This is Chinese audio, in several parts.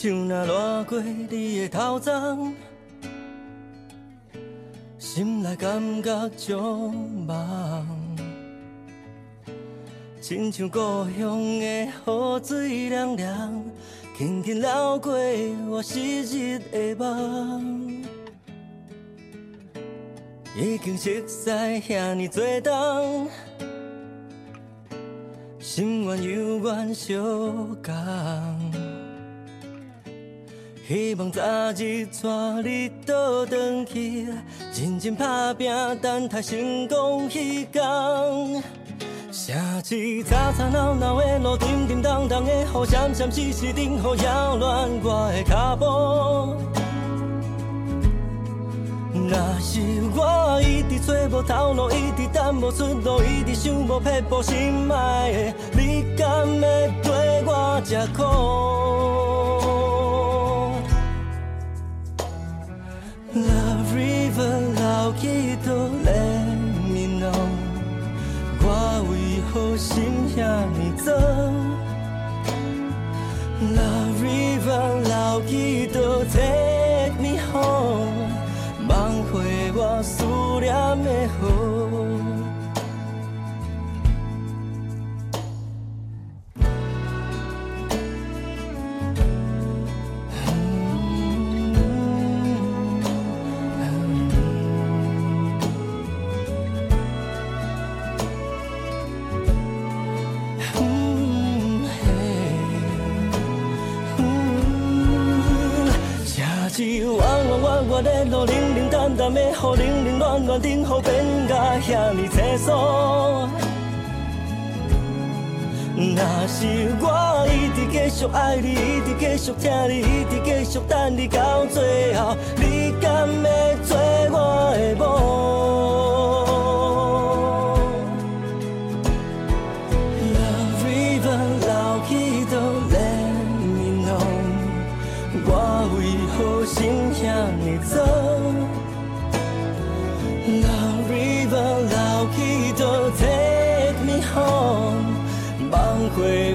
像若掠过你的头鬃，心内感觉足梦，亲像故乡的雨水凉凉，轻轻流过我昔日的梦。已经熟悉遐尼多冬，心愿犹原相共。希望早日带你倒转去，认真打拼，等待成功迄天。城市吵吵闹闹的路，沉沉重重的雨，闪闪烁烁灯雨扰乱我的脚步。若是我一直找无头路，一直等无出路，一直想无撇步，心爱的你敢会对我这苦？Love river 流去倒来面浓，我为何心遐尼脏？Love river 流去倒 take me home。梦回我思念的雨。路，冷冷淡淡的雨，冷冷暖暖等候变甲遐尼清楚。若是我一直继续爱你，一直继续疼你，一直继续等你到最后，你敢会做我的某梦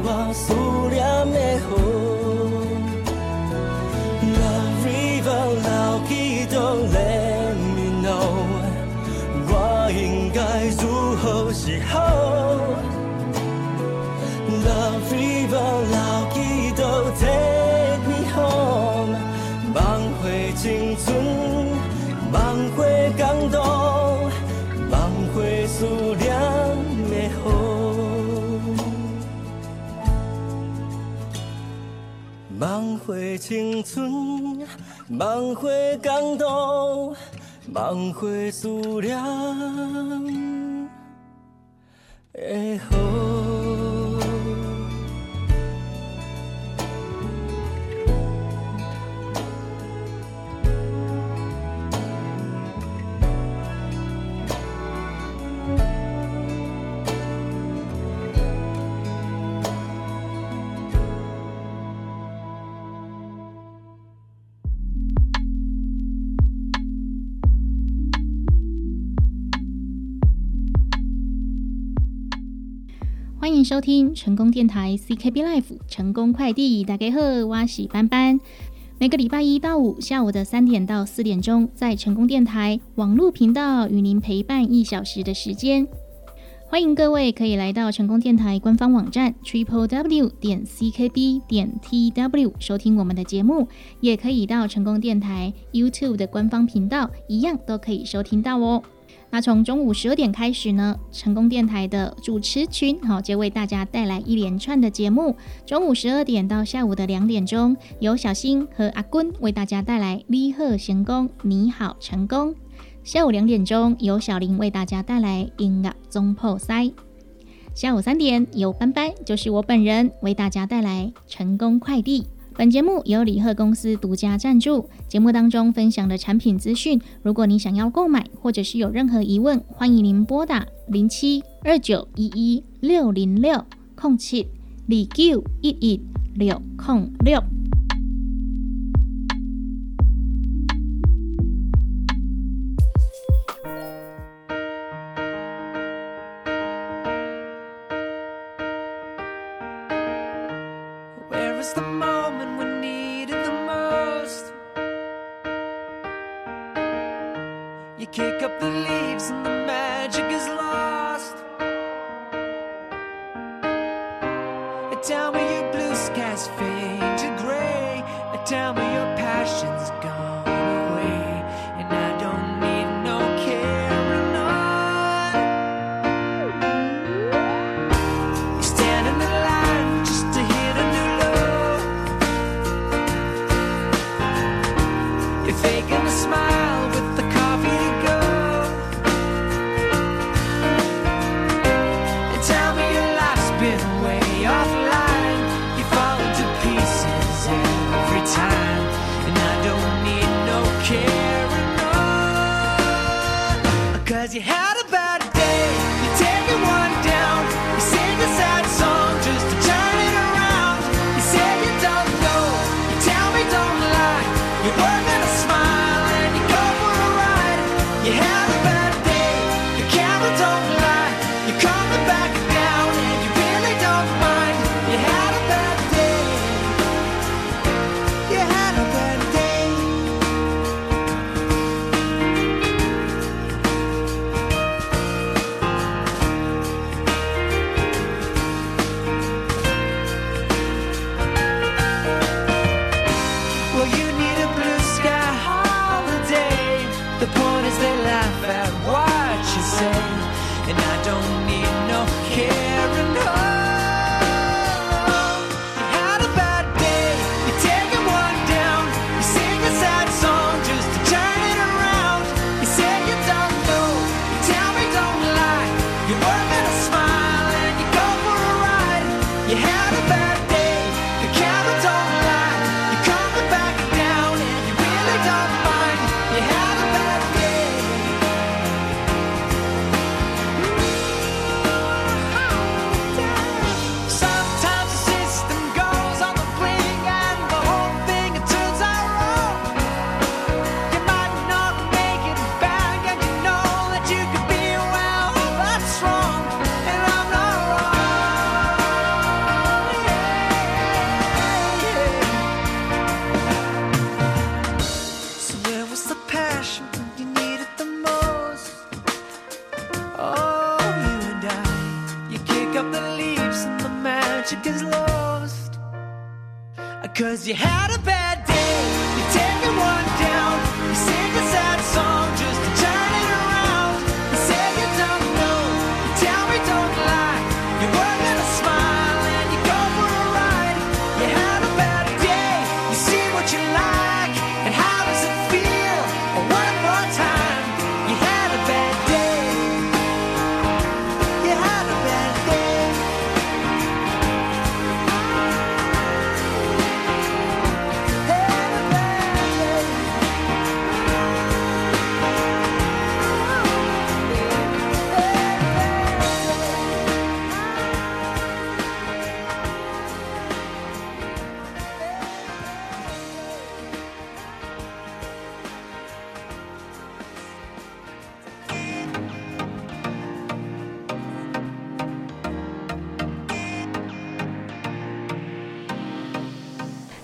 回青春，梦回感动，梦回思念。收听成功电台 CKB Life 成功快递，大家好，我是班班。每个礼拜一到五下午的三点到四点钟，在成功电台网络频道与您陪伴一小时的时间。欢迎各位可以来到成功电台官方网站 triple w 点 ckb 点 tw 收听我们的节目，也可以到成功电台 YouTube 的官方频道，一样都可以收听到哦。那从中午十二点开始呢，成功电台的主持群好就为大家带来一连串的节目。中午十二点到下午的两点钟，由小新和阿坤为大家带来你好成功，你好成功。下午两点钟，由小林为大家带来音乐中破塞。下午三点，由班班，就是我本人，为大家带来成功快递。本节目由李贺公司独家赞助。节目当中分享的产品资讯，如果你想要购买或者是有任何疑问，欢迎您拨打零七二九一一六零六空七李九一一六空六。You kick up the leaves and the magic is lost.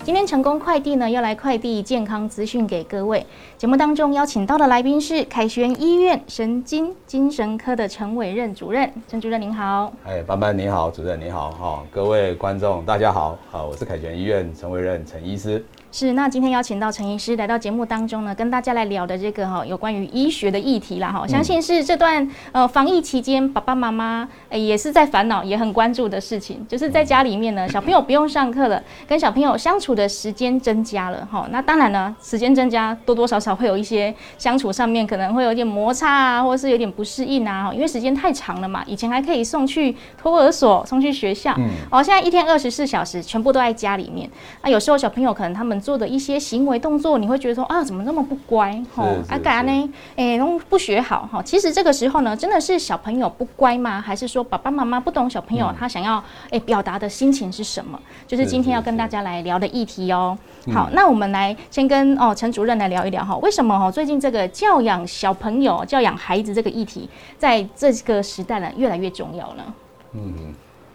今天成功快递呢要来快递健康资讯给各位。节目当中邀请到的来宾是凯旋医院神经精神科的陈伟任主任，陈主任您好。哎，班班你好，主任你好，哈、各位观众大家好，好，我是凯旋医院陈伟任陈医师。是，那今天邀请到陈医师来到节目当中呢，跟大家来聊的这个哈有关于医学的议题啦哈，相信是这段呃防疫期间爸爸妈妈呃也是在烦恼，也很关注的事情，就是在家里面呢，小朋友不用上课了，跟小朋友相处的时间增加了哈。那当然呢，时间增加多多少少会有一些相处上面可能会有点摩擦啊，或者是有点不适应啊，哈因为时间太长了嘛。以前还可以送去托儿所，送去学校，哦，现在一天二十四小时全部都在家里面。那有时候小朋友可能他们做的一些行为动作，你会觉得说啊，怎么那么不乖？吼是啊，干呢？哎，都不学好哈。其实这个时候呢，真的是小朋友不乖吗？还是说爸爸妈妈不懂小朋友他想要哎表达的心情是什么？就是今天要跟大家来聊的议题哦。好，那我们来先跟哦陈主任来聊一聊哈，为什么哦最近这个教养小朋友、教养孩子这个议题，在这个时代呢越来越重要呢？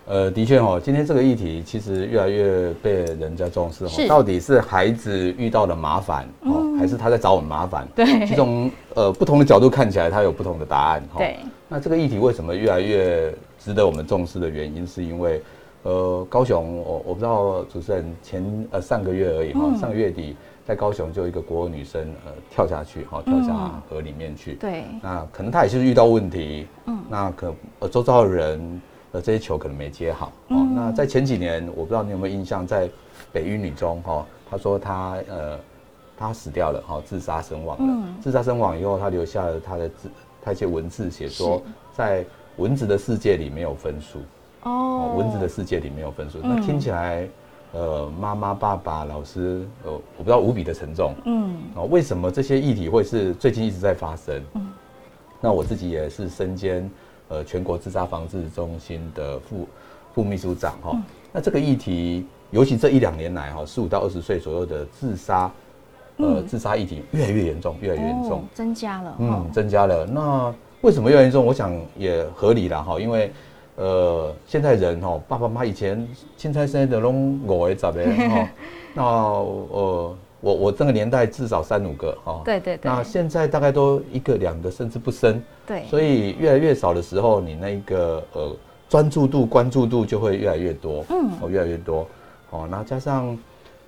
呃，的确哦，今天这个议题其实越来越被人家重视。到底是孩子遇到了麻烦哦，还是他在找我们麻烦？对这种呃不同的角度看起来，它有不同的答案哈。对。那这个议题为什么越来越值得我们重视的原因，是因为呃，高雄，我我不知道主持人前呃上个月而已哈，嗯上个月底在高雄就有一个国二女生呃跳下去哈，跳下河里面去。对，那可能她也是遇到问题，嗯那可呃周遭的人呃这些球可能没接好哦。嗯那在前几年，我不知道你有没有印象，在北一女中哈，她说她呃她死掉了哈，自杀身亡了。嗯自杀身亡以后，她留下了她的字，她一些文字写说，在蚊子的世界里没有分数。哦哦，，蚊子的世界里没有分数，嗯那听起来，呃，妈妈、爸爸、老师，呃，我不知道无比的沉重。嗯哦，为什么这些议题会是最近一直在发生？嗯那我自己也是身兼呃全国自杀防治中心的副副秘书长哈、嗯那这个议题，尤其这一两年来哈，十五到二十岁左右的自杀，呃，嗯自杀议题越来越严重，越来越严重。哦增加了，嗯哦，增加了。那为什么越来越重？我想也合理啦哈，因为呃，现在人哈，爸爸妈妈以前青菜生的拢五个十个哈，那呃，我我这个年代至少三五个哈，对对对。那现在大概都一个两个甚至不生，对，所以越来越少的时候，你那个呃专注度、关注度就会越来越多，嗯。哦，越来越多，哦，那加上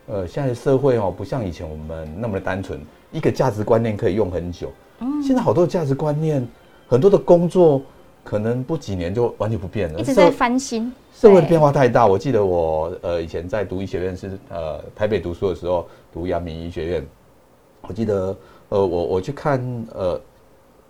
呃现在的社会哦，不像以前我们那么的单纯，一个价值观念可以用很久，嗯。现在好多的价值观念，很多的工作可能不几年就完全不变了，一直在翻新，社会的变化太大。我记得我呃以前在读医学院是呃台北读书的时候，读阳明医学院，我记得呃我我去看呃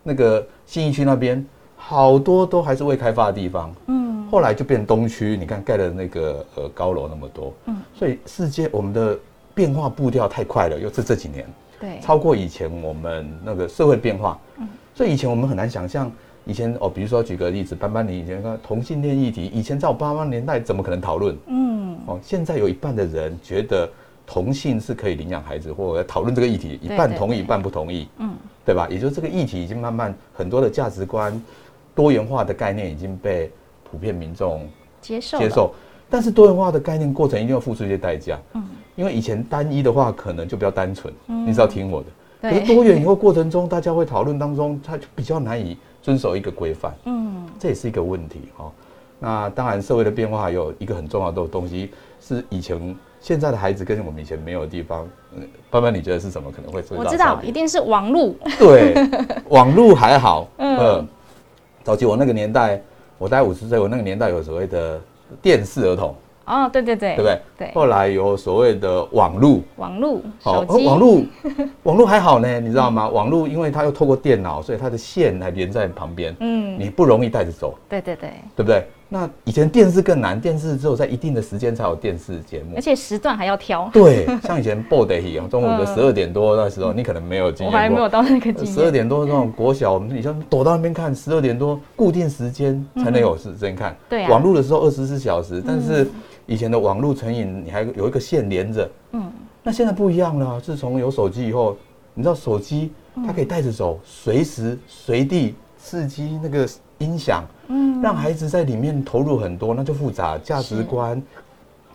那个信义区那边，好多都还是未开发的地方。嗯，后来就变东区，你看盖了那个呃高楼那么多，嗯所以世界我们的变化步调太快了，又是这几年。对，超过以前我们那个社会变化，嗯所以以前我们很难想象，以前哦，比如说举个例子，班班你以前看同性恋议题，以前在我爸妈年代怎么可能讨论？嗯，哦，现在有一半的人觉得同性是可以领养孩子，或者讨论这个议题，一半同意，一半不同意，嗯，对吧？也就是这个议题已经慢慢很多的价值观、多元化的概念已经被普遍民众接受，接受，但是多元化的概念过程一定要付出一些代价，嗯，因为以前单一的话可能就比较单纯，嗯。你只要听我的。可是，多元以后过程中，大家会讨论当中，它就比较难以遵守一个规范，嗯，这也是一个问题哈、哦。那当然，社会的变化有一个很重要的东西，是以前现在的孩子跟我们以前没有的地方。嗯，班班，你觉得是什么可能会我知道，一定是网路，对，网络还好，嗯嗯，早期我那个年代，我大概五十岁，我那个年代有所谓的电视儿童，哦，对对对，对不对？对，后来有所谓的网络，网路，好手，机，呃网络，网络 还好呢，你知道吗？网络因为它又透过电脑，所以它的线还连在旁边，嗯，你不容易带着走，对对对，对不对？那以前电视更难，电视只有在一定的时间才有电视节目而。且时段还要挑，对，像以前报得一样中午的嗯十二点多那时候，你可能没有经验过。我还没有到那个经十二验，点多那种国小，我们以前躲到那边看，十二点多固定时间才能有时间看。对啊网络的时候二十四小时，但是以前的网络成瘾，你还有一个线连着。嗯，那现在不一样了啊，自从有手机以后，你知道手机它可以带着走，随时随地刺激那个音响，嗯，让孩子在里面投入很多，那就复杂，价值观、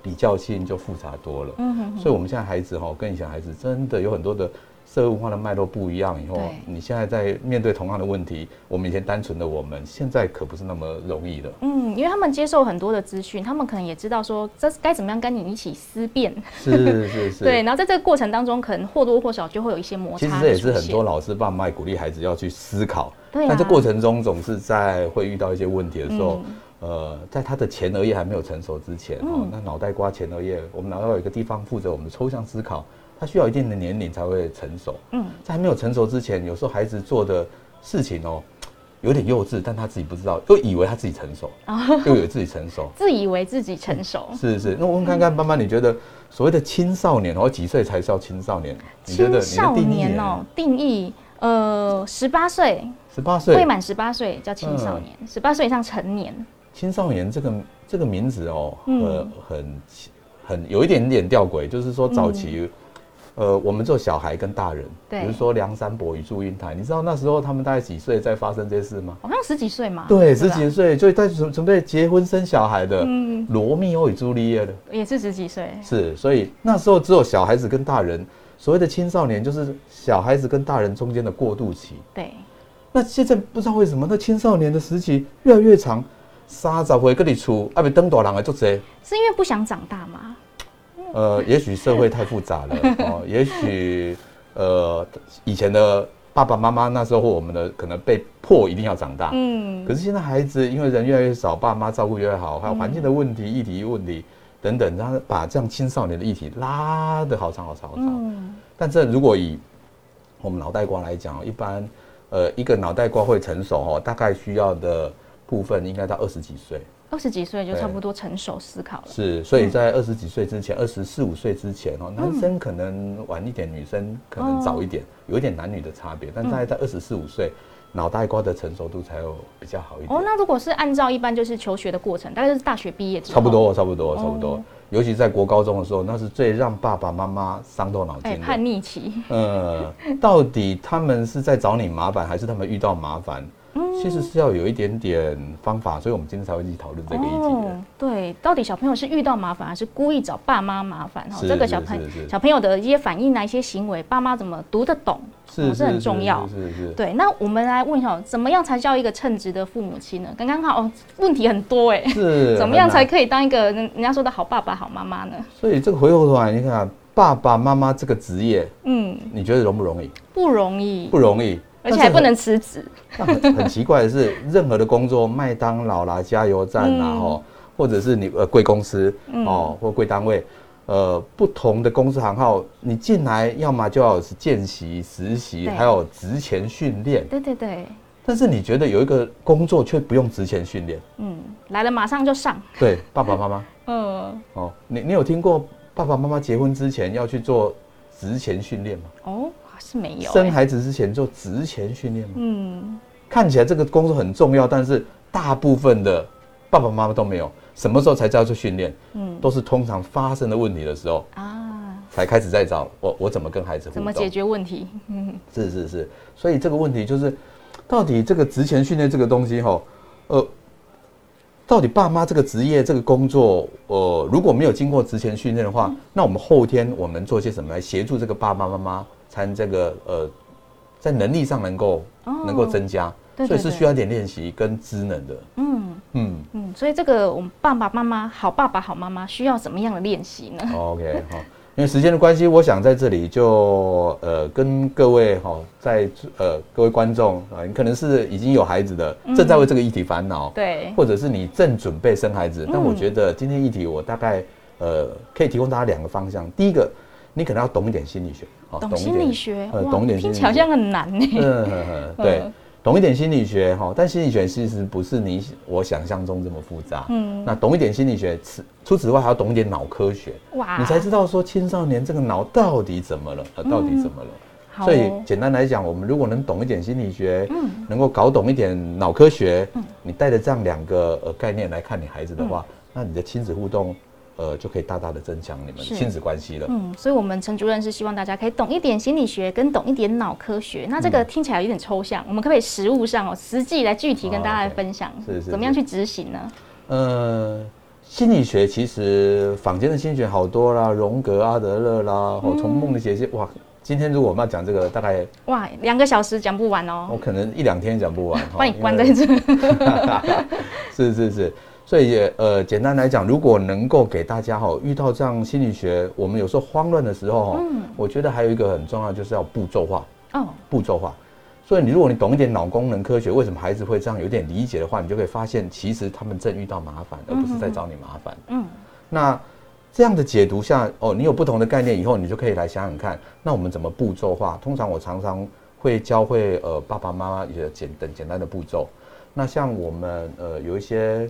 比较性就复杂多了。嗯哼哼。所以，我们现在孩子哈，跟以前孩子真的有很多的社会文化的脉络不一样。以后，你现在在面对同样的问题，我们以前单纯的我们，现在可不是那么容易的。嗯，因为他们接受很多的资讯，他们可能也知道说这该怎么样跟你一起思辨，是是 是，对，然后在这个过程当中，可能或多或少就会有一些摩擦其实这也是很多老师爸妈也鼓励孩子要去思考，对啊。但这过程中总是在会遇到一些问题的时候，嗯。呃，在他的前额叶还没有成熟之前，哦嗯，那脑袋瓜前额叶，我们脑袋有一个地方负责我们的抽象思考，它需要一定的年龄才会成熟。嗯，在还没有成熟之前，有时候孩子做的事情哦，有点幼稚，但他自己不知道，又以为他自己成熟，又以为自己成熟。自以为自己成熟，是是，那我问看看班班，你觉得所谓的青少年哦，几岁才叫青少年？你觉得青少年哦，定义呃十八岁。十八岁。未满十八岁叫青少年，十八岁以上成年，青少年这个这个名字哦，嗯。呃，很很有一点点吊诡，就是说早期，呃，我们做小孩跟大人，比如说梁山伯与祝英台，你知道那时候他们大概几岁在发生这些事吗？好像十几岁嘛，对，吧？十几岁就在准准备结婚生小孩的，嗯，罗密欧与朱丽叶的，也是十几岁，是，所以那时候只有小孩子跟大人，所谓的青少年就是小孩子跟大人中间的过渡期。对，那现在不知道为什么，那青少年的时期越来越长，三十岁跟你出，啊，别登大人的做贼，是因为不想长大吗？呃，也许社会太复杂了哦，也许呃以前的爸爸妈妈那时候我们的可能被迫一定要长大，嗯，可是现在孩子因为人越来越少，爸妈照顾越来越好，还有环境的问题、议题问题等等，他把这样青少年的议题拉得好长好长好长。嗯，但这如果以我们脑袋瓜来讲，一般呃一个脑袋瓜会成熟哦，大概需要的部分应该到二十几岁。二十几岁就差不多成熟思考了。是，所以在二十几岁之前，二十四五岁之前哦，男生可能晚一点，女生可能早一点，有一点男女的差别，但大概在二十四五岁，脑袋瓜的成熟度才有比较好一点。哦，那如果是按照一般就是求学的过程，大概就是大学毕业之后，差不多，差不多，差不哦多。尤其在国高中的时候，那是最让爸爸妈妈伤透脑哎，筋的。叛逆期，呃，到底他们是在找你麻烦，还是他们遇到麻烦？嗯其实是要有一点点方法，所以我们今天才会一起讨论这个议题对，到底小朋友是遇到麻烦，还是故意找爸妈麻烦？哈，是这个小朋小朋友的一些反应啊，一些行为，爸妈怎么读得懂，是是很重要。是是是。对，那我们来问一下，怎么样才叫一个称职的父母亲呢？刚刚好，哦，问题很多哎，是 怎么样才可以当一个人人家说的好爸爸、好妈妈呢？所以这个回过头来，你看、啊、爸爸妈妈这个职业，嗯，你觉得容不容易？不容易，不容易，而且还不能辞职。很。很很奇怪的是，任何的工作，麦当劳啦、加油站啦，嗯哦，或者是你呃贵公司哦，或贵单位，呃，不同的公司行号，你进来要么就要是见习、实习，还有职前训练。对对对，但是你觉得有一个工作却不用职前训练？嗯，来了马上就上。对，爸爸妈妈 嗯，哦，你你有听过爸爸妈妈结婚之前要去做职前训练吗？哦，是没有、生欸。孩子之前做职前训练吗？嗯，看起来这个工作很重要，但是大部分的爸爸妈妈都没有。什么时候才叫做训练？嗯都是通常发生的问题的时候啊，才开始在找我我怎么跟孩子。怎么解决问题？嗯，是是是，所以这个问题就是，到底这个职前训练这个东西哈，呃，到底爸妈这个职业这个工作，呃，如果没有经过职前训练的话，嗯那我们后天我们做些什么来协助这个爸爸妈妈，才能这个呃，在能力上能够、哦能够增加，对对对所以是需要一点练习跟知能的。嗯嗯嗯，所以这个我们爸爸妈妈好爸爸好妈妈需要什么样的练习呢？，OK 好。因为时间的关系，我想在这里就呃跟各位哈、在呃各位观众啊，你可能是已经有孩子的，正在为这个议题烦恼，嗯对，或者是你正准备生孩子，但嗯我觉得今天议题我大概呃可以提供大家两个方向。第一个，你可能要懂一点心理学，好懂心理学，呃，懂一点心理学，好像很难呢。嗯，对嗯，懂一点心理学哈，但心理学其实不是你我想象中这么复杂。嗯，那懂一点心理学，此除此之外还要懂一点脑科学，哇。你才知道说青少年这个脑到底怎么了，呃，到底怎么了。好所以哦简单来讲，我们如果能懂一点心理学，嗯。能够搞懂一点脑科学，你带着这样两个呃概念来看你孩子的话，那你的亲子互动，呃，就可以大大的增强你们亲子关系了。嗯，所以，我们陈主任是希望大家可以懂一点心理学，跟懂一点脑科学。那这嗯个听起来有点抽象，我们可不可以实物上哦，实际来具体跟大家来分享，是是怎么样去执行呢？呃，心理学其实坊间的心理学好多啦，荣格、阿德勒啦，哦，从梦的解析，哇，今天如果我们要讲这个，大概哇，两个小时讲不完哦我哦，可能一两天讲不完。哈把你关在。这。是 是 是，所以也呃，简单来讲，如果能够给大家哈，遇到这样心理学，我们有时候慌乱的时候哈，嗯我觉得还有一个很重要，就是要步骤化，哦，步骤化。所以你如果你懂一点脑功能科学，为什么孩子会这样有点理解的话，你就可以发现，其实他们正遇到麻烦，而不是在找你麻烦。嗯，那这样的解读下，哦，你有不同的概念以后，你就可以来想想看，那我们怎么步骤化？通常我常常会教会呃爸爸妈妈一些简等简单的步骤。那像我们呃有一些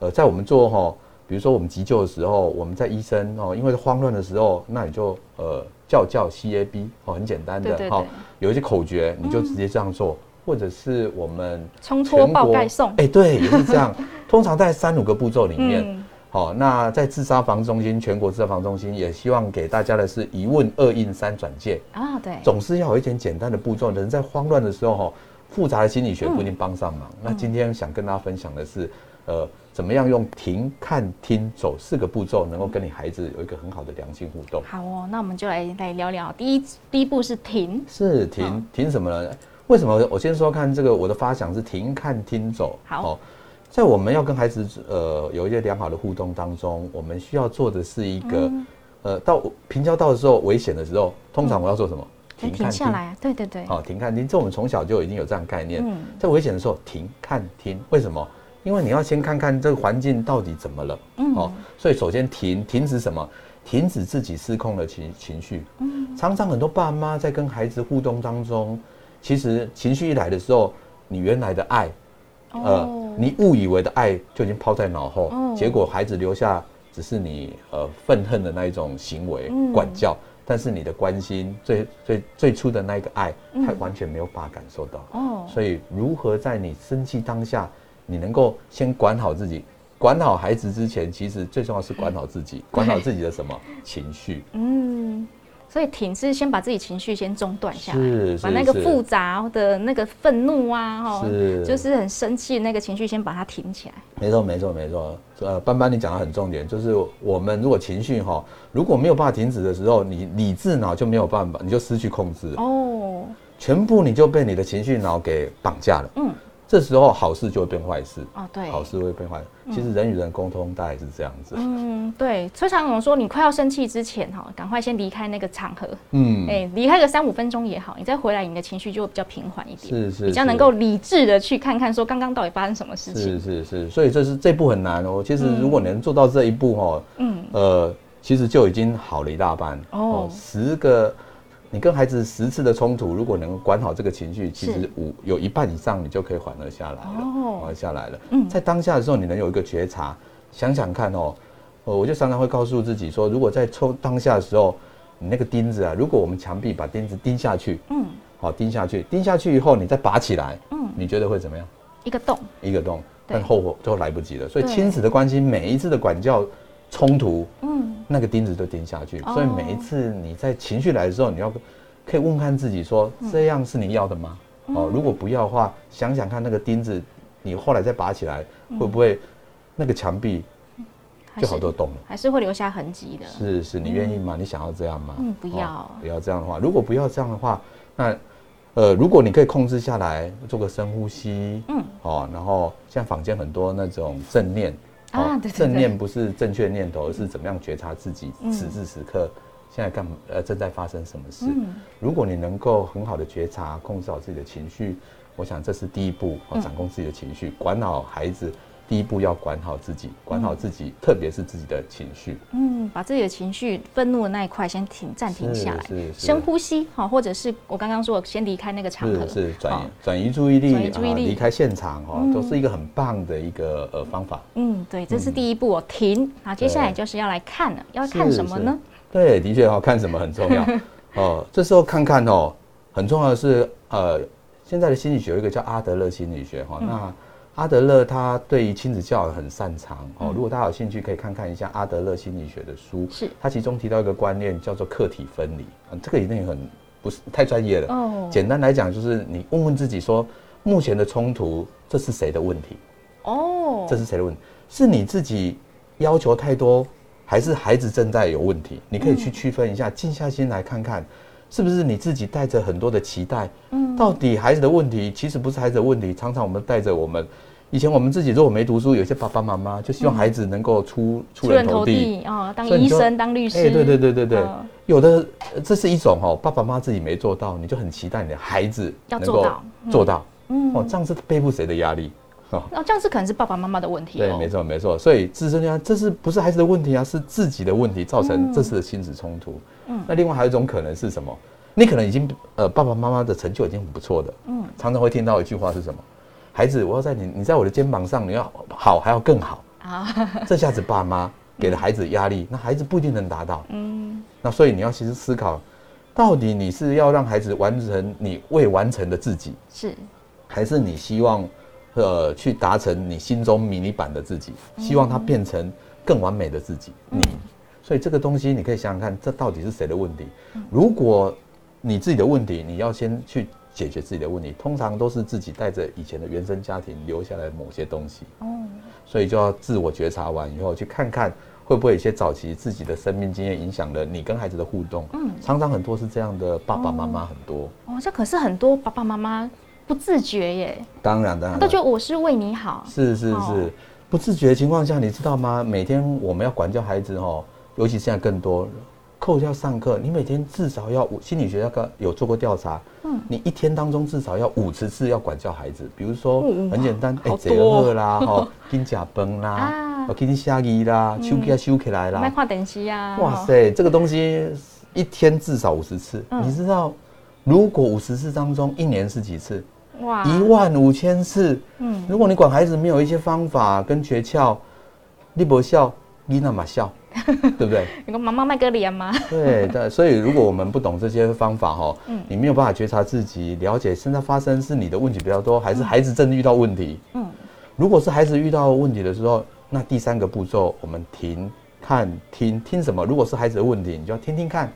呃在我们做哈、比如说我们急救的时候，我们在医生哦，因为慌乱的时候，那你就呃叫叫 CAB 哦，很简单的对对对有一些口诀你就直接这样做，或者是我们冲脱全国报盖送哎、对，也是这样。通常在三五个步骤里面，嗯好、那在自杀防中心，全国自杀防中心也希望给大家的是一问二应三转介，啊，对，总是要有一点简单的步骤。人在慌乱的时候，哈，复杂的心理学不一定帮上忙。那今天想跟大家分享的是，呃，怎么样用停、看、听、走四个步骤，能够跟你孩子有一个很好的良性互动。好哦，那我们就来来聊聊，第一第一步是停，是停、嗯停什么呢？为什么？我先说看这个，我的发想是停、看、听、走。好哦在我们要跟孩子呃有一些良好的互动当中，我们需要做的是一个、嗯呃到平交道的时候危险的时候，通常我要做什么？先停下来啊，对对对，好、停看听，这我们从小就已经有这样概念。嗯在危险的时候停看听，为什么？因为你要先看看这个环境到底怎么了。嗯哦，所以首先停，停止什么？停止自己失控的情情绪。嗯常常很多爸妈在跟孩子互动当中，其实情绪一来的时候，你原来的爱，呃哦，你误以为的爱就已经抛在脑后，哦结果孩子留下只是你呃愤恨的那一种行为、嗯管教，但是你的关心最最最初的那一个爱，嗯他完全没有办法感受到。哦，所以如何在你生气当下，你能够先管好自己，管好孩子之前，其实最重要是管好自己，管好自己的什么情绪。嗯，所以停是先把自己情绪先中断下来，把那个复杂的那个愤怒啊，哈，就是很生气的那个情绪，先把它停起来。没错，没错，没错。呃，班班，你讲的很重点，就是我们如果情绪哈，如果没有办法停止的时候，你理智脑就没有办法，你就失去控制，哦，全部你就被你的情绪脑给绑架了。嗯，这时候好事就会变坏事，哦，对，好事会变坏。其实人与人沟通大概是这样子。嗯，对，崔长勇说，你快要生气之前哈，赶快先离开那个场合，嗯，哎、离开个三五分钟也好，你再回来，你的情绪就会比较平缓一点，是是比较能是够理智的去看看说刚刚到底发生什么事情。是是是，所以这是这步很难哦。其实如果你能做到这一步哦，嗯，呃，其实就已经好了一大半。哦十个，你跟孩子十次的冲突，如果能管好这个情绪，其实五有一半以上你就可以缓和下来了，哦。缓和下来了。嗯。在当下的时候，你能有一个觉察，想想看哦，呃，我就常常会告诉自己说，如果在抽当下的时候，你那个钉子啊，如果我们墙壁把钉子钉下去，嗯，好钉下去，钉下去以后你再拔起来，嗯。你觉得会怎么样？一个洞，一个洞，但后就来不及了。所以亲子的关系，每一次的管教冲突，嗯，那个钉子都钉下去。哦所以每一次你在情绪来的时候，你要可以问看自己说，嗯这样是你要的吗？哦，如果不要的话，想想看那个钉子，你后来再拔起来，会不会那个墙壁就好多洞了？还是会留下痕迹的。是是，你愿意吗？你想要这样吗？嗯不要哦不要这样的话。如果不要这样的话，那呃，如果你可以控制下来，做个深呼吸，嗯，哦，然后像坊间很多那种正念，哦啊对对对正念不是正确念头，而是怎么样觉察自己嗯此时此刻现在干嘛呃正在发生什么事。嗯如果你能够很好的觉察，控制好自己的情绪，我想这是第一步，掌控自己的情绪，管好孩子。第一步要管好自己，管嗯好自己，特别是自己的情绪。嗯，把自己的情绪、愤怒的那一块先停暂停下来，深呼吸，好，或者是我刚刚说的，先离开那个场合，是是转移转移注意力，注意力啊离开现场哦嗯，都是一个很棒的一个呃方法。嗯，对，这是第一步哦，停。好，接下来就是要来看了，要看什么呢？对，的确哦，看什么很重要 哦。这时候看看哦，很重要的是呃，现在的心理学有一个叫阿德勒心理学嗯哈、那阿德勒他对于亲子教育很擅长哦。如果大家有兴趣，可以看看一下阿德勒心理学的书。是他其中提到一个观念叫做客体分离，嗯，这个一定很不是太专业了。哦简单来讲，就是你问问自己说，目前的冲突这是谁的问题？哦，这是谁的问题？是你自己要求太多，还是孩子正在有问题？你可以去区分一下，静下心来看看，是不是你自己带着很多的期待？嗯到底孩子的问题其实不是孩子的问题，常常我们带着我们。以前我们自己如果没读书，有些爸爸妈妈就希望孩子能够出、出人头地，哦，当医生、当律师，哎、对对对对对，嗯有的呃这是一种哦，爸爸妈妈自己没做到，你就很期待你的孩子能够要做到嗯做到。嗯哦，这样是背负谁的压力？哦，那，这样是可能是爸爸妈妈的问题对，哦，没错没错。所以自身家这是不是孩子的问题啊？是自己的问题造成嗯这次的亲子冲突。嗯那另外还有一种可能是什么？你可能已经呃爸爸妈妈的成就已经很不错的，嗯常常会听到一句话是什么？孩子，我要在你你在我的肩膀上，你要好还要更好。啊，这下子爸妈给了孩子压力，那孩子不一定能达到。嗯那所以你要其实思考，到底你是要让孩子完成你未完成的自己，是还是你希望呃去达成你心中迷你版的自己，希望他变成更完美的自己？你，所以这个东西你可以想想看，这到底是谁的问题？如果你自己的问题，你要先去解决自己的问题，通常都是自己带着以前的原生家庭留下来的某些东西。哦，所以就要自我觉察完以后，去看看会不会有一些早期自己的生命经验影响了你跟孩子的互动。嗯常常很多是这样的，爸爸妈妈很多。哦，这可是很多爸爸妈妈不自觉耶，当然当然他都觉得我是为你好。是是哦是，不自觉的情况下，你知道吗？每天我们要管教孩子哦，尤其现在更多，扣掉上课，你每天至少要五，心理学家个有做过调查，嗯，你一天当中至少要五十次要管教孩子，比如说嗯很简单，好坐多好啦，吼，紧食饭啦啊，哦，给你下衣啦，手给收起来啦，卖跨等息啊！哇塞，这个东西一天至少五十次，嗯。你知道，如果五十次当中一年是几次？哇。一万五千次。嗯。如果你管孩子没有一些方法跟诀窍，你不笑，你那么笑，对不对？你跟妈妈卖个脸吗？对的。所以如果我们不懂这些方法哈，嗯你没有办法觉察自己，了解现在发生是你的问题比较多，还是孩子真的遇到问题？嗯如果是孩子遇到问题的时候，那第三个步骤我们停、看、听，听什么？如果是孩子的问题，你就要听听看，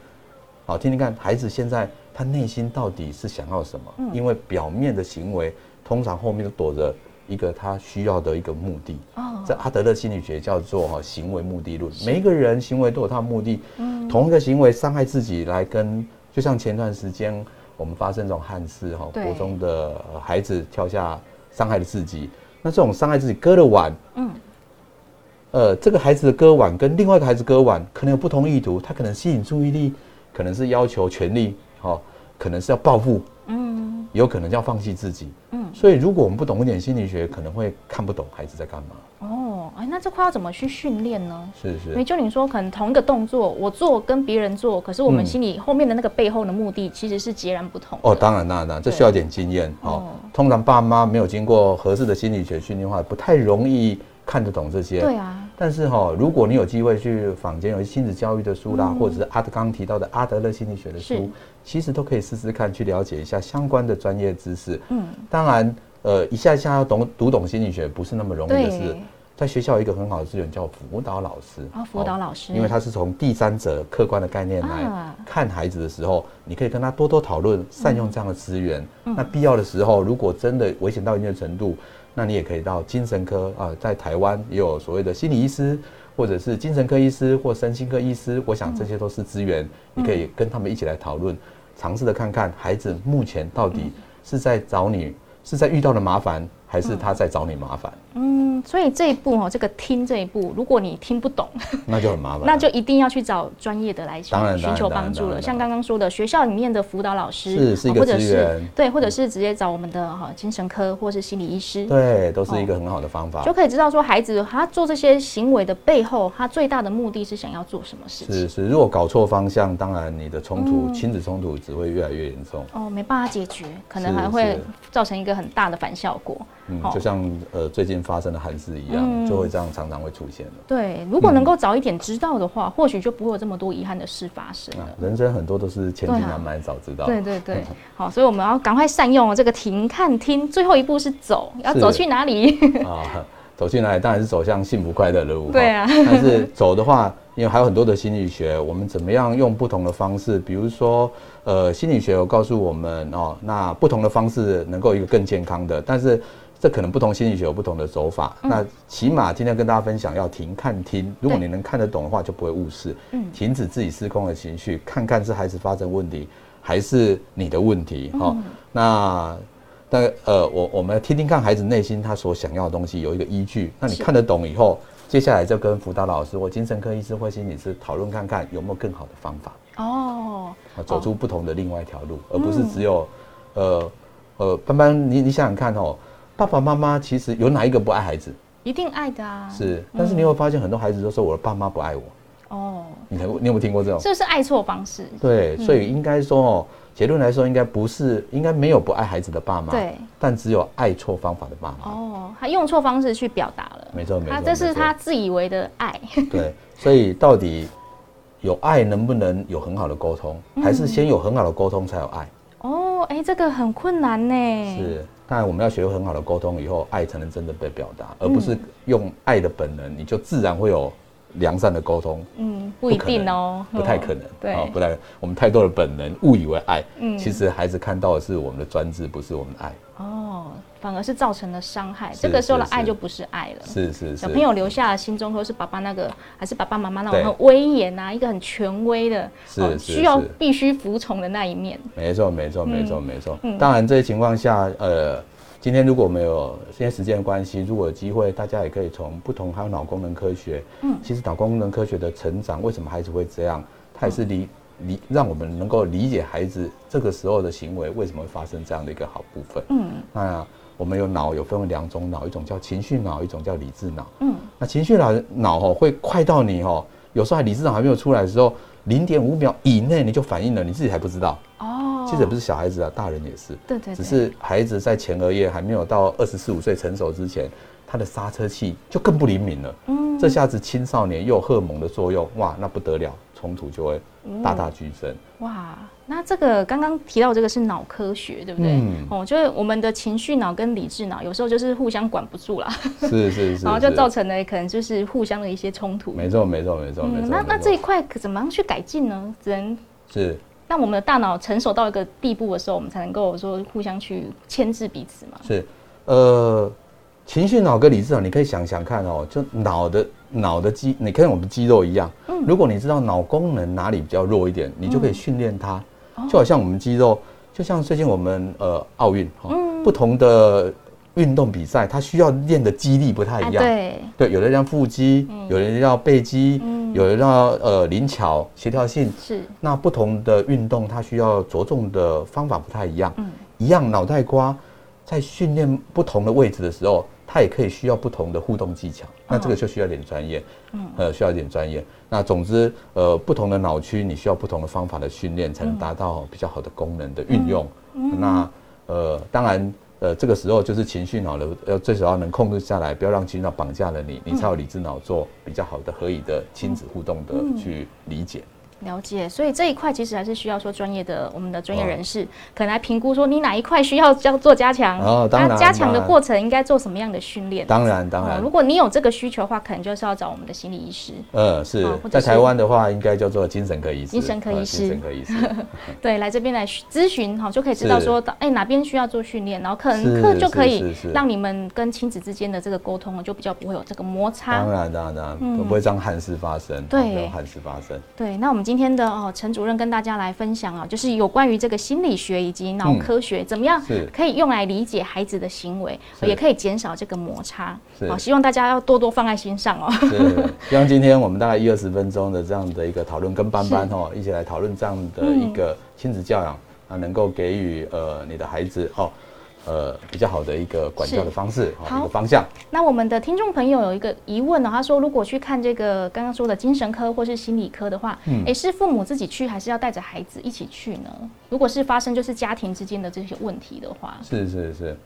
好，听听看孩子现在他内心到底是想要什么？嗯因为表面的行为通常后面都躲着一个他需要的一个目的。哦，在阿德勒心理学叫做哈行为目的论，每一个人行为都有他的目的，嗯。同一个行为伤害自己来跟，就像前段时间我们发生这种憾事哈，对。国中的呃孩子跳下伤害了自己，那这种伤害自己割了碗，嗯。呃，这个孩子的割腕跟另外一个孩子割腕可能有不同意图，他可能吸引注意力，可能是要求权利，哦，可能是要报复，有可能是要放弃自己，嗯所以如果我们不懂一点心理学，可能会看不懂孩子在干嘛，哦，哎，那这块要怎么去训练呢？是是因为。就你说，可能同一个动作，我做跟别人做，可是我们嗯心里后面的那个背后的目的其实是截然不同的。哦，当然，当然，当然，这需要点经验哦哦。通常爸妈没有经过合适的心理学训练的话，不太容易看得懂这些。对啊，但是哈、如果你有机会去坊间有亲子教育的书啦，嗯。或者是阿德刚刚提到的阿德勒心理学的书，其实都可以试试看，去了解一下相关的专业知识。嗯，当然，呃，一下一下要懂读懂心理学不是那么容易的事。对。在学校有一个很好的资源叫辅导老师。啊辅导老师。因为他是从第三者客观的概念来啊。看孩子的时候，你可以跟他多多讨论，善用这样的资源。嗯。那必要的时候，如果真的危险到一定的程度，那你也可以到精神科啊、在台湾也有所谓的心理医师，或者是精神科医师或身心科医师，我想这些都是资源，你可以跟他们一起来讨论，尝试的看看孩子目前到底是在找你，是在遇到了麻烦，还是他在找你麻烦，嗯，所以这一步哦，这个听这一步，如果你听不懂，那就很麻烦。那就一定要去找专业的来寻求帮助了。像刚刚说的，学校里面的辅导老师是是一个或者是资源对，或者是直接找我们的哈精神科或是心理医师，对，都是一个很好的方法。就可以知道说孩子他做这些行为的背后，他最大的目的是想要做什么事情。是是，如果搞错方向，当然你的冲突、嗯亲子冲突只会越来越严重。哦，没办法解决，可能是还会造成一个很大的反效果。嗯哦，就像呃最近发生的憾事一样，嗯就会这样常常会出现了。对，如果能够早一点知道的话，或许就不会有这么多遗憾的事发生啊。，人生很多都是千金难买早知道。对对对，好，所以我们要赶快善用哦这个停看听，最后一步是走，要走去哪里？啊，走去哪里当然是走向幸福快乐的路。对啊但是走的话，因为还有很多的心理学，我们怎么样用不同的方式，比如说，呃，心理学有告诉我们哦，那不同的方式能够一个更健康的，但是。这可能不同心理学有不同的走法，嗯。那起码今天跟大家分享要停看听，如果你能看得懂的话，就不会误事，嗯。停止自己失控的情绪，看看是孩子发生问题，还是你的问题哈、哦那但呃，我我们听听看孩子内心他所想要的东西有一个依据，那你看得懂以后，接下来就跟辅导老师或精神科医师或心理师讨论看看有没有更好的方法，哦，啊，走出不同的另外一条路，而不是只有呃呃，班班，你你想想看哦，爸爸妈妈其实有哪一个不爱孩子？一定爱的啊。是，但是你会发现很多孩子都说我的爸妈不爱我，哦，你有你有没有听过这种？这是爱错方式。对，所以应该说哦，结论来说，应该不是，应该没有不爱孩子的爸妈，对，但只有爱错方法的爸妈。哦，他用错方式去表达了。没错没错他这是他自以为的爱。对，所以到底有爱能不能有很好的沟通，还是先有很好的沟通才有爱？哦，哎，这个很困难呢。是，当然我们要学会很好的沟通以后，爱才能真的被表达，而不是用爱的本能，你就自然会有良善的沟通，嗯，不一定哦，不太可能，对哦不太，我们太多的本能误以为爱，嗯其实孩子看到的是我们的专制，不是我们的爱，哦，反而是造成了伤害。这个时候的爱就不是爱了。是是是，小朋友留下了心中都是爸爸那个，还是爸爸妈妈那对种很威严啊，一个很权威的，哦是是需要必须服从的那一面。没错，没错，没错，没错。嗯当然，这些情况下，呃，今天如果没有现在时间的关系，如果有机会，大家也可以从不同还有脑功能科学，嗯，其实脑功能科学的成长，为什么孩子会这样，它也是理理让我们能够理解孩子这个时候的行为为什么会发生这样的一个好部分。嗯那我们有脑有分为两种脑，一种叫情绪脑，一种叫理智脑。嗯，那情绪脑脑哦会快到你哦，有时候还理智脑还没有出来的时候，零点五秒以内你就反应了，你自己还不知道。哦，其实也不是小孩子啊，大人也是。对对对只是孩子在前额叶还没有到二十四五岁成熟之前，他的刹车器就更不灵敏了。嗯这下子青少年又有荷尔蒙的作用，哇，那不得了，冲突就会大大剧增。哇，那这个刚刚提到这个是脑科学，对不对？嗯哦，就是我们的情绪脑跟理智脑有时候就是互相管不住啦，是是 是，然后就造成了可能就是互相的一些冲突。没错没错没错没错。嗯，那那这一块可怎么样去改进呢？只能是让我们的大脑成熟到一个地步的时候，我们才能够说互相去牵制彼此嘛。是，呃，情绪脑跟理智脑，你可以想想看哦，就脑的脑的肌，你看我们肌肉一样，如果你知道脑功能哪里比较弱一点，你就可以训练它，就好像我们肌肉，就像最近我们呃奥运哈，不同的运动比赛，它需要练的肌力不太一样，对，对，有的人要腹肌，有人要背肌，有人叫呃灵巧协调性，是，那不同的运动，它需要着重的方法不太一样。嗯一样脑袋瓜在训练不同的位置的时候，它也可以需要不同的互动技巧。那这个就需要点专业，嗯呃，需要一点专业。那总之，呃，不同的脑区你需要不同的方法的训练，才能达到比较好的功能的运用。那呃，当然。呃，这个时候就是情绪脑的，要最少要能控制下来，不要让情绪脑绑架了你，你才有理智脑做比较好的合理的亲子互动的去理解。了解，所以这一块其实还是需要说专业的我们的专业人士可能来评估说你哪一块需要要做加强，哦当然那加强的过程应该做什么样的训练？当然，当哦然。如，果你有这个需求的话，可能就是要找我们的心理医师。呃，是。哦是在台湾的话，应该叫做精神科医师。精神科医师。呃精神科医师，对，来这边来咨询哈，就可以知道说，哎，哪边需要做训练，然后可能课就可以让你们跟亲子之间的这个沟通，就比较不会有这个摩擦。当。然，当然，当然，都不会让憾事发生，对。憾事发生。对，那我们今天的哦，陈主任跟大家来分享啊，就是有关于这个心理学以及脑科学、怎么样可以用来理解孩子的行为，也可以减少这个摩擦。是。好，希望大家要多多放在心上哦。是，希望今天我们大概一二十分钟的这样的一个讨论，跟班班哦一起来讨论这样的一个亲子教养啊，能够给予呃你的孩子哦呃比较好的一个管教的方式，好。哦一个方向。那我们的听众朋友有一个疑问呢、他说如果去看这个刚刚说的精神科或是心理科的话，嗯。诶，是父母自己去还是要带着孩子一起去呢？如果是发生就是家庭之间的这些问题的话，是是是，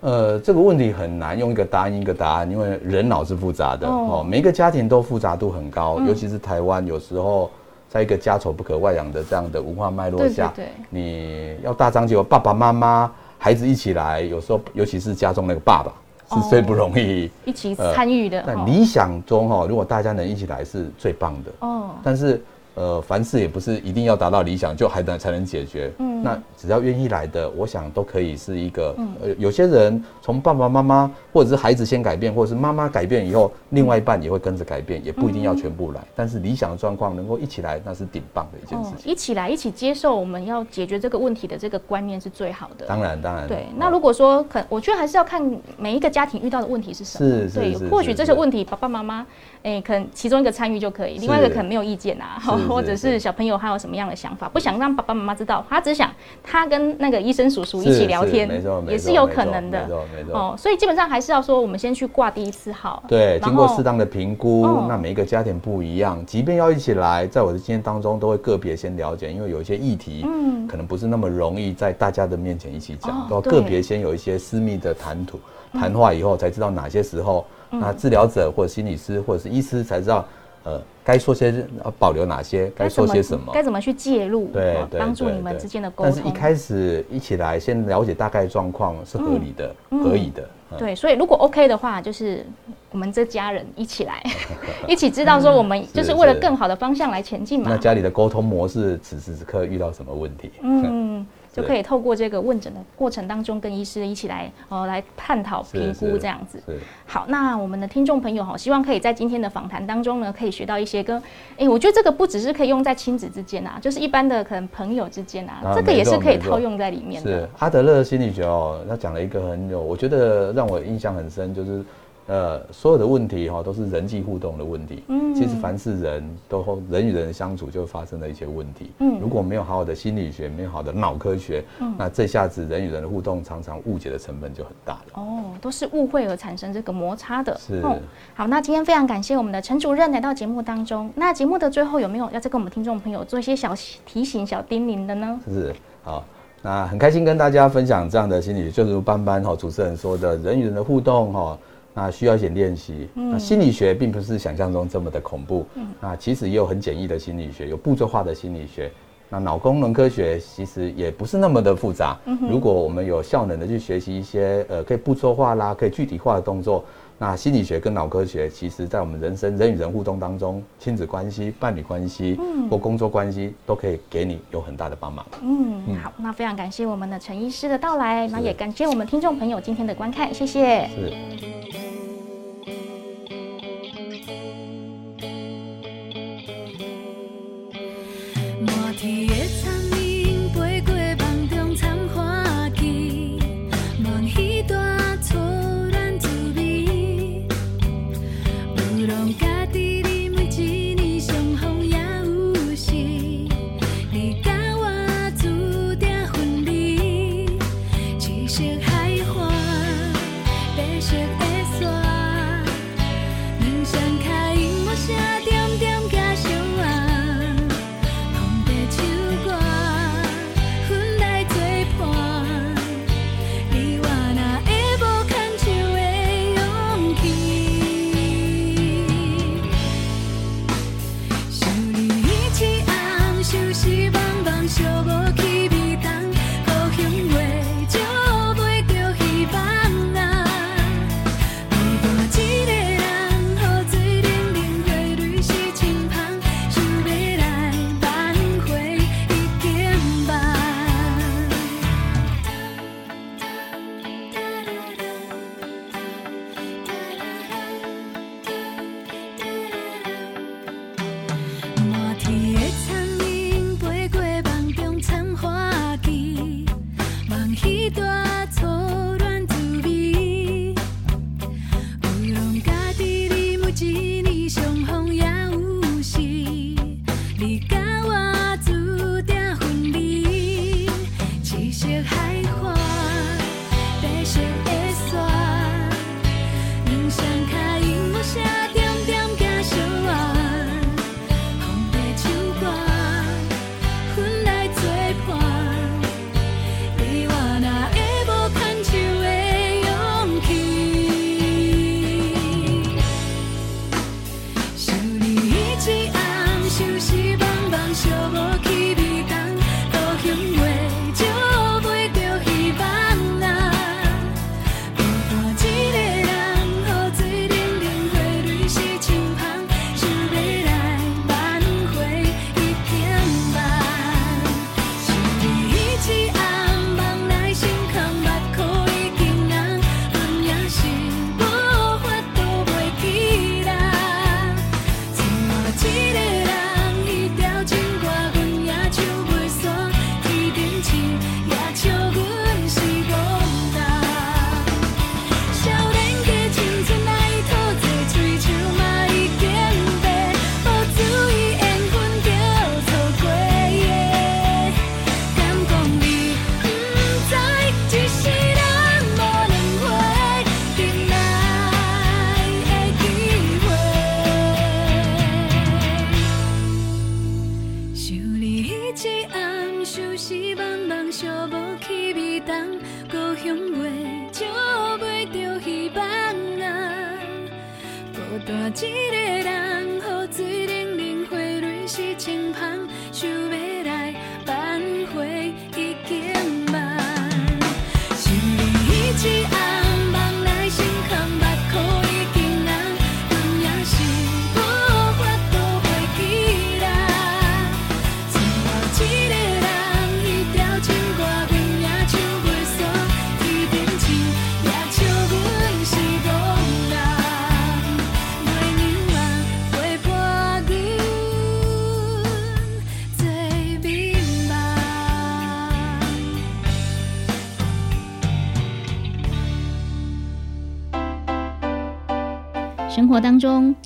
呃，这个问题很难用一个答案一个答案，因为人脑是复杂的哦。每一个家庭都复杂度很高，尤其是台湾，有时候在一个家丑不可外扬的这样的文化脉络对对下，对，你要大张旗鼓，爸爸妈妈、孩子一起来，有时候尤其是家中那个爸爸哦是最不容易。一起呃参与的。哦那理想中哈、哦，如果大家能一起来是最棒的。哦，但是呃，凡事也不是一定要达到理想就还能才能解决。嗯，那只要愿意来的，我想都可以是一个。呃，有些人从爸爸妈妈或者是孩子先改变，或者是妈妈改变以后，另外一半也会跟着改变，也不一定要全部来。但是理想的状况能够一起来，那是顶棒的一件事哦，情。一起来一起接受我们要解决这个问题的这个观念是最好的。当然，当然。对，哦那如果说可，我觉得还是要看每一个家庭遇到的问题是什么。对是是是，或许这些问题爸爸妈妈，哎，可能其中一个参与就可以，另外一个可能没有意见啊，是是或者是是小朋友他有什么样的想法，不想让爸爸妈妈知道，他只想他跟那个医生叔叔一起聊天没错，没也是有可能的没。错，没错。哦，所以基本上还是要说，我们先去挂第一次号，对，经过适当的评估，哦那每一个家庭不一样，即便要一起来，在我的经验当中，都会个别先了解，因为有一些议题，嗯可能不是那么容易在大家的面前一起讲，哦都要个别先有一些私密的谈吐、谈话以后，才知道哪些时候，嗯那治疗者或者心理师或者是医师才知道，呃，该说些呃保留哪些，该说些什么。该怎么去介入，对帮助你们之间的沟通。但是一开始一起来，先了解大概状况是合理的、嗯合理的。嗯对，所以如果 OK 的话，就是我们这家人一起来，一起知道说我们就是为了更好的方向来前进嘛那。家里的沟通模式此时此刻遇到什么问题？嗯，就可以透过这个问诊的过程当中，跟医师一起来呃来探讨、是评估是这样子。好，那我们的听众朋友哈，希望可以在今天的访谈当中呢，可以学到一些跟，哎，我觉得这个不只是可以用在亲子之间啊，就是一般的可能朋友之间啊，啊这个也是可以套用在里面是的。阿德勒心理学哦，他讲了一个很有，我觉得让我印象很深，就是呃，所有的问题哈、都是人际互动的问题。嗯其实凡是人都人与人相处就发生了一些问题。嗯如果没有好好的心理学，没有好的脑科学，那这下子人与人的互动常常误解的成本就很大了。哦，都是误会而产生这个摩擦的。是哦好，那今天非常感谢我们的陈主任来到节目当中。那节目的最后有没有要再跟我们听众朋友做一些小提醒、小叮咛的呢？是好。那很开心跟大家分享这样的心理学，就如班班哈主持人说的，人与人的互动哈，那需要一点练习。那心理学并不是想象中这么的恐怖，那其实也有很简易的心理学，有步骤化的心理学。那脑功能科学其实也不是那么的复杂。如果我们有效能的去学习一些呃可以步骤化啦、可以具体化的动作，那心理学跟脑科学其实在我们人生人与人互动当中，亲子关系、伴侣关系或工作关系都可以给你有很大的帮忙。嗯，好，那非常感谢我们的陈医师的到来，那也感谢我们听众朋友今天的观看，谢谢。是。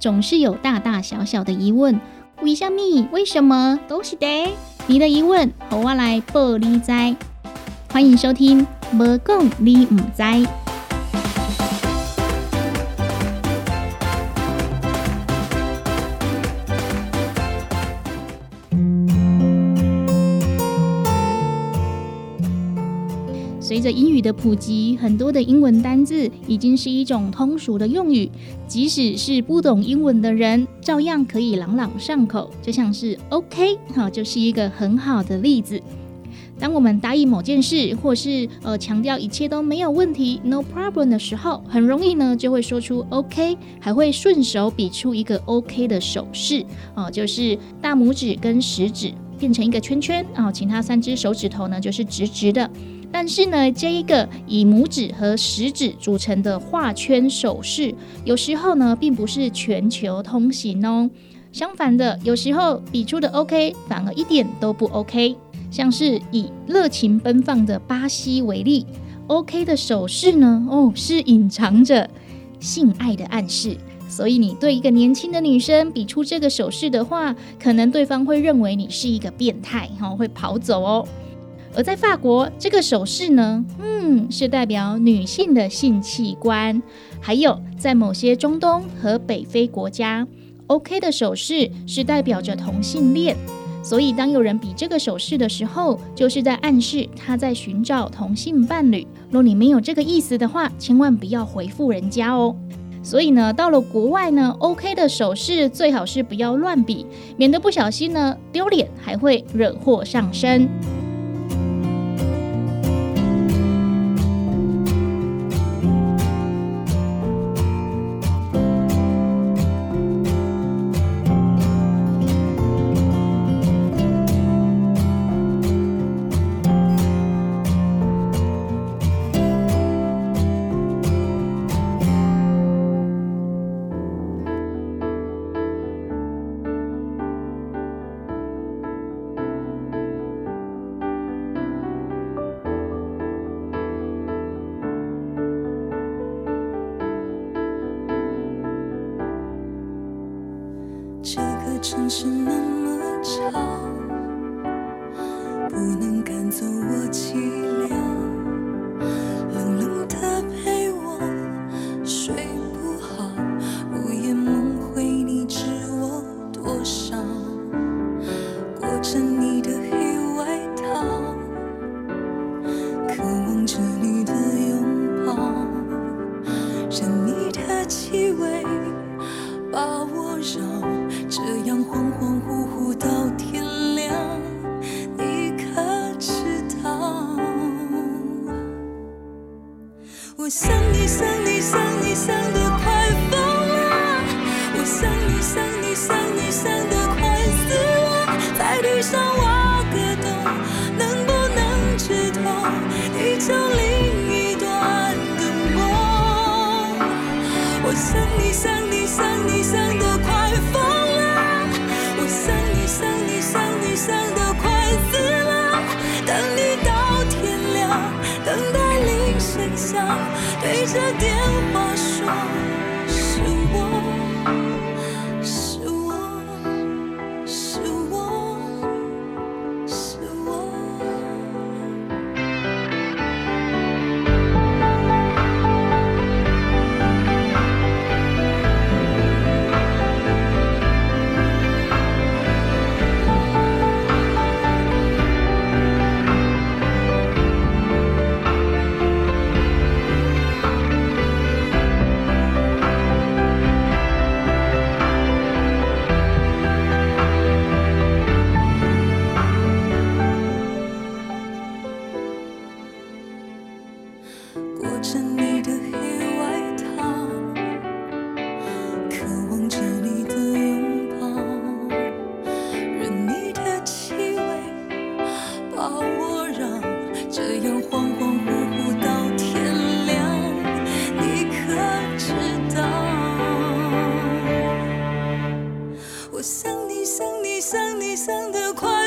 总是有大大小小的疑问，为什么？为什么？都是的。你的疑问，和我来报你知。欢迎收听《无讲你唔知》。随着英语的普及，很多的英文单字已经是一种通俗的用语，即使是不懂英文的人，照样可以朗朗上口。就像是 OK，哈，就是一个很好的例子。当我们答应某件事，或是呃强调一切都没有问题 （no problem） 的时候，很容易呢就会说出 OK，还会顺手比出一个 OK 的手势，哦，就是大拇指跟食指变成一个圈圈，哦，其他三只手指头呢就是直直的。但是呢，这一个以拇指和食指组成的画圈手势，有时候呢并不是全球通行哦。相反的，有时候比出的 OK 反而一点都不 OK。像是以热情奔放的巴西为例，OK 的手势呢，哦，是隐藏着性爱的暗示。所以你对一个年轻的女生比出这个手势的话，可能对方会认为你是一个变态，哈，会跑走哦。而在法国，这个手势呢，嗯，是代表女性的性器官。还有在某些中东和北非国家，OK 的手势是代表着同性恋。所以，当有人比这个手势的时候，就是在暗示他在寻找同性伴侣。若你没有这个意思的话，千万不要回复人家哦。所以呢，到了国外呢，OK 的手势最好是不要乱比，免得不小心呢丢脸，还会惹祸上身。绕。这样恍恍惚惚到天亮，你可知道？我想你想你想着电话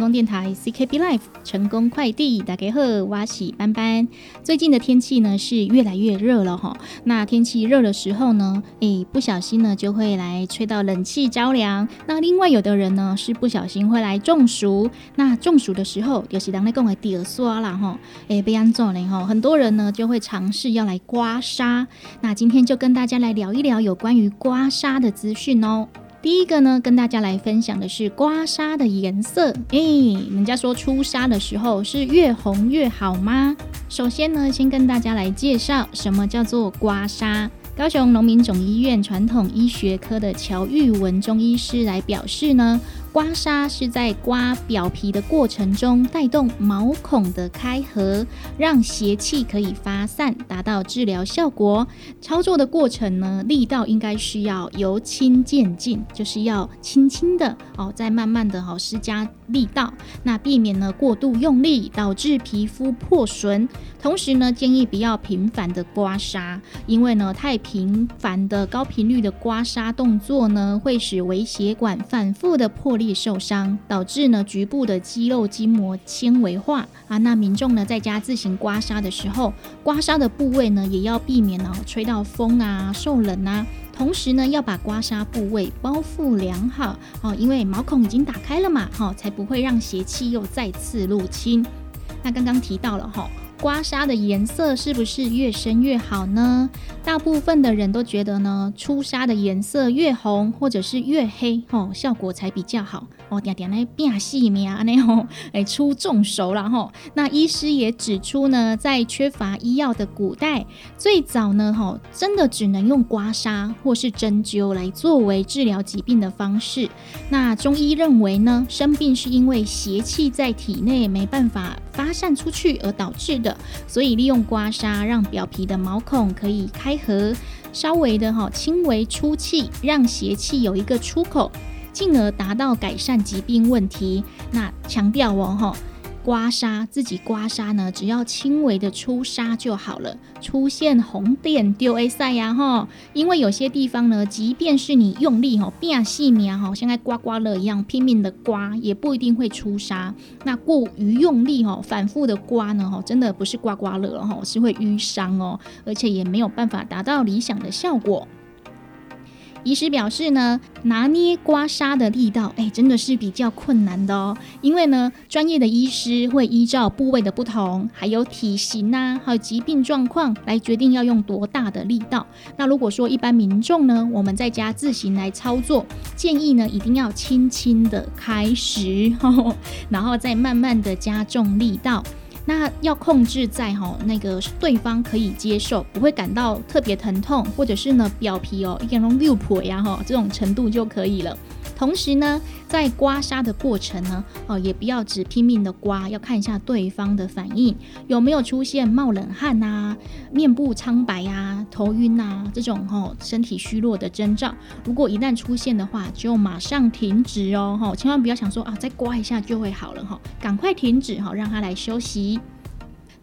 功电台 CKB Life 成功快递，大家好，我是班班。最近的天气呢是越来越热了哈，那天气热的时候呢，诶，不小心呢就会来吹到冷气着凉。那另外有的人呢是不小心会来中暑，那中暑的时候尤其当那讲的第二刷啦哈，诶，被安做呢哈，很多人呢就会尝试要来刮痧。那今天就跟大家来聊一聊有关于刮痧的资讯哦。第一个呢，跟大家来分享的是刮痧的颜色。诶，人家说出痧的时候是越红越好吗？首先呢，先跟大家来介绍什么叫做刮痧。高雄农民总医院传统医学科的乔玉文中医师来表示呢，刮痧是在刮表皮的过程中带动毛孔的开合，让邪气可以发散，达到治疗效果。操作的过程呢，力道应该是要由轻渐进，就是要轻轻的哦，再慢慢的哦施加力道，那避免呢过度用力导致皮肤破损。同时呢，建议不要频繁的刮痧，因为呢太频繁的高频率的刮痧动作呢，会使微血管反复的破裂受伤，导致呢局部的肌肉筋膜纤维化啊。那民众呢在家自行刮痧的时候，刮痧的部位呢也要避免哦吹到风啊、受冷啊。同时呢，要把刮痧部位包覆良好哦，因为毛孔已经打开了嘛，哈、才不会让邪气又再次入侵。那刚刚提到了哈、刮痧的颜色是不是越深越好呢？大部分的人都觉得呢，出痧的颜色越红或者是越黑哦，效果才比较好哦。点点来变细面啊，那吼，哎出重手了吼。那医师也指出呢，在缺乏医药的古代，最早呢吼，真的只能用刮痧或是针灸来作为治疗疾病的方式。那中医认为呢，生病是因为邪气在体内没办法发散出去而导致的，所以利用刮痧让表皮的毛孔可以开合，稍微的哈轻微出气，让邪气有一个出口，进而达到改善疾病问题。那强调哦哈。刮痧自己刮痧呢，只要轻微的出痧就好了。出现红点丢 A 赛呀哈，因为有些地方呢，即便是你用力哈变细棉哈，像在刮刮乐一样拼命的刮，也不一定会出痧。那过于用力哈，反复的刮呢哈，真的不是刮刮乐了哈，是会淤伤哦，而且也没有办法达到理想的效果。医师表示呢，拿捏刮痧的力道，哎，真的是比较困难的哦。因为呢，专业的医师会依照部位的不同，还有体型呐、还有疾病状况来决定要用多大的力道。那如果说一般民众呢，我们在家自行来操作，建议呢一定要轻轻的开始，然后再慢慢的加重力道。那要控制在哈那个对方可以接受，不会感到特别疼痛，或者是呢表皮哦一点龙六破呀哈这种程度就可以了。同时呢，在刮痧的过程呢，哦也不要只拼命的刮，要看一下对方的反应有没有出现冒冷汗呐、面部苍白呀、头晕呐这种哦身体虚弱的征兆。如果一旦出现的话，就马上停止哦，哈，千万不要想说啊再刮一下就会好了哈，赶快停止哈，让他来休息。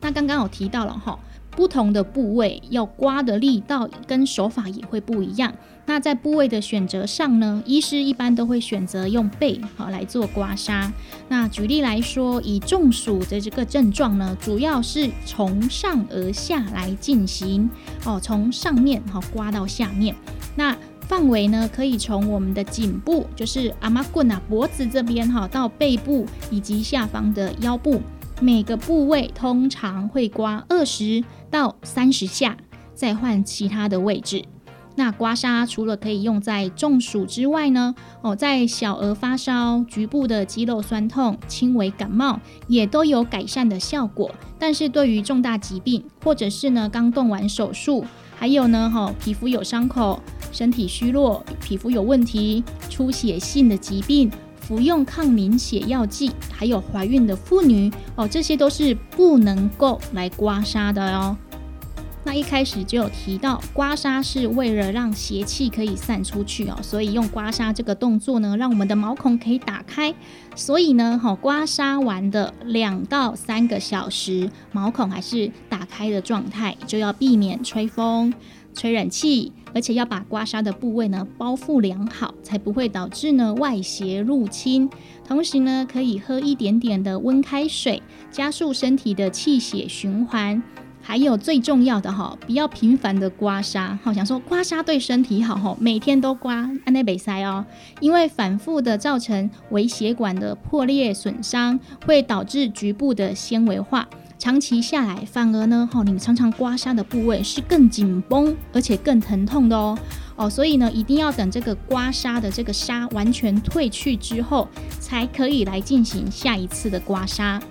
那刚刚我提到了哈，不同的部位要刮的力道跟手法也会不一样。那在部位的选择上呢，医师一般都会选择用背好来做刮痧。那举例来说，以中暑的这个症状呢，主要是从上而下来进行哦，从上面好刮到下面。那范围呢，可以从我们的颈部，就是阿妈棍啊脖子这边哈，到背部以及下方的腰部。每个部位通常会刮二十到三十下，再换其他的位置。那刮痧除了可以用在中暑之外呢，哦，在小儿发烧、局部的肌肉酸痛、轻微感冒也都有改善的效果。但是对于重大疾病，或者是呢刚动完手术，还有呢哈、皮肤有伤口、身体虚弱、皮肤有问题、出血性的疾病。服用抗凝血药剂，还有怀孕的妇女哦，这些都是不能够来刮痧的哦。那一开始就有提到，刮痧是为了让邪气可以散出去哦，所以用刮痧这个动作呢，让我们的毛孔可以打开。所以呢，哈、刮痧完的两到三个小时，毛孔还是打开的状态，就要避免吹风、吹冷气，而且要把刮痧的部位呢包覆良好，才不会导致呢外邪入侵。同时呢，可以喝一点点的温开水，加速身体的气血循环。还有最重要的哈，不要频繁的刮痧，好想说刮痧对身体好哈，每天都刮，安内北塞哦，因为反复的造成微血管的破裂损伤，会导致局部的纤维化。长期下来，反而呢，哈，你常常刮痧的部位是更紧绷，而且更疼痛的哦。哦，所以呢，一定要等这个刮痧的这个痧完全退去之后，才可以来进行下一次的刮痧。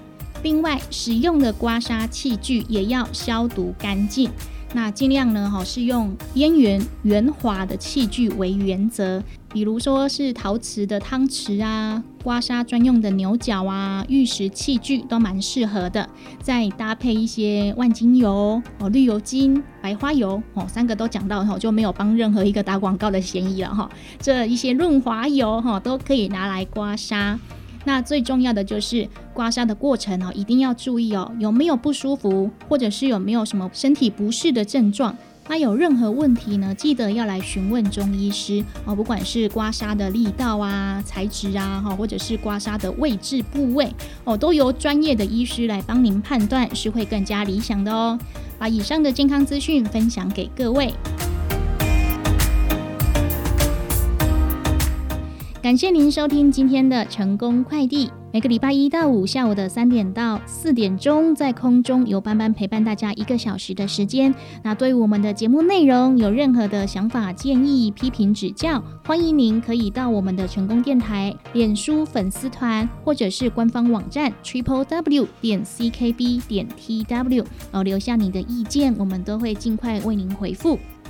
另外，使用的刮痧器具也要消毒干净。那尽量呢，哈是用边缘圆滑的器具为原则，比如说是陶瓷的汤匙啊，刮痧专用的牛角啊，玉石器具都蛮适合的。再搭配一些万金油、哦绿油精、白花油哦，三个都讲到哈，就没有帮任何一个打广告的嫌疑了哈。这一些润滑油哈都可以拿来刮痧。那最重要的就是刮痧的过程哦，一定要注意哦，有没有不舒服，或者是有没有什么身体不适的症状。那有任何问题呢，记得要来询问中医师哦，不管是刮痧的力道啊、材质啊，哈，或者是刮痧的位置部位哦，都由专业的医师来帮您判断，是会更加理想的哦。把以上的健康资讯分享给各位。感谢您收听今天的成功快递。每个礼拜一到五下午的三点到四点钟，在空中由班班陪伴大家一个小时的时间。那对我们的节目内容有任何的想法、建议、批评、指教，欢迎您可以到我们的成功电台脸书粉丝团或者是官方网站 triple w 点 ckb 点 tw 哦留下你的意见，我们都会尽快为您回复。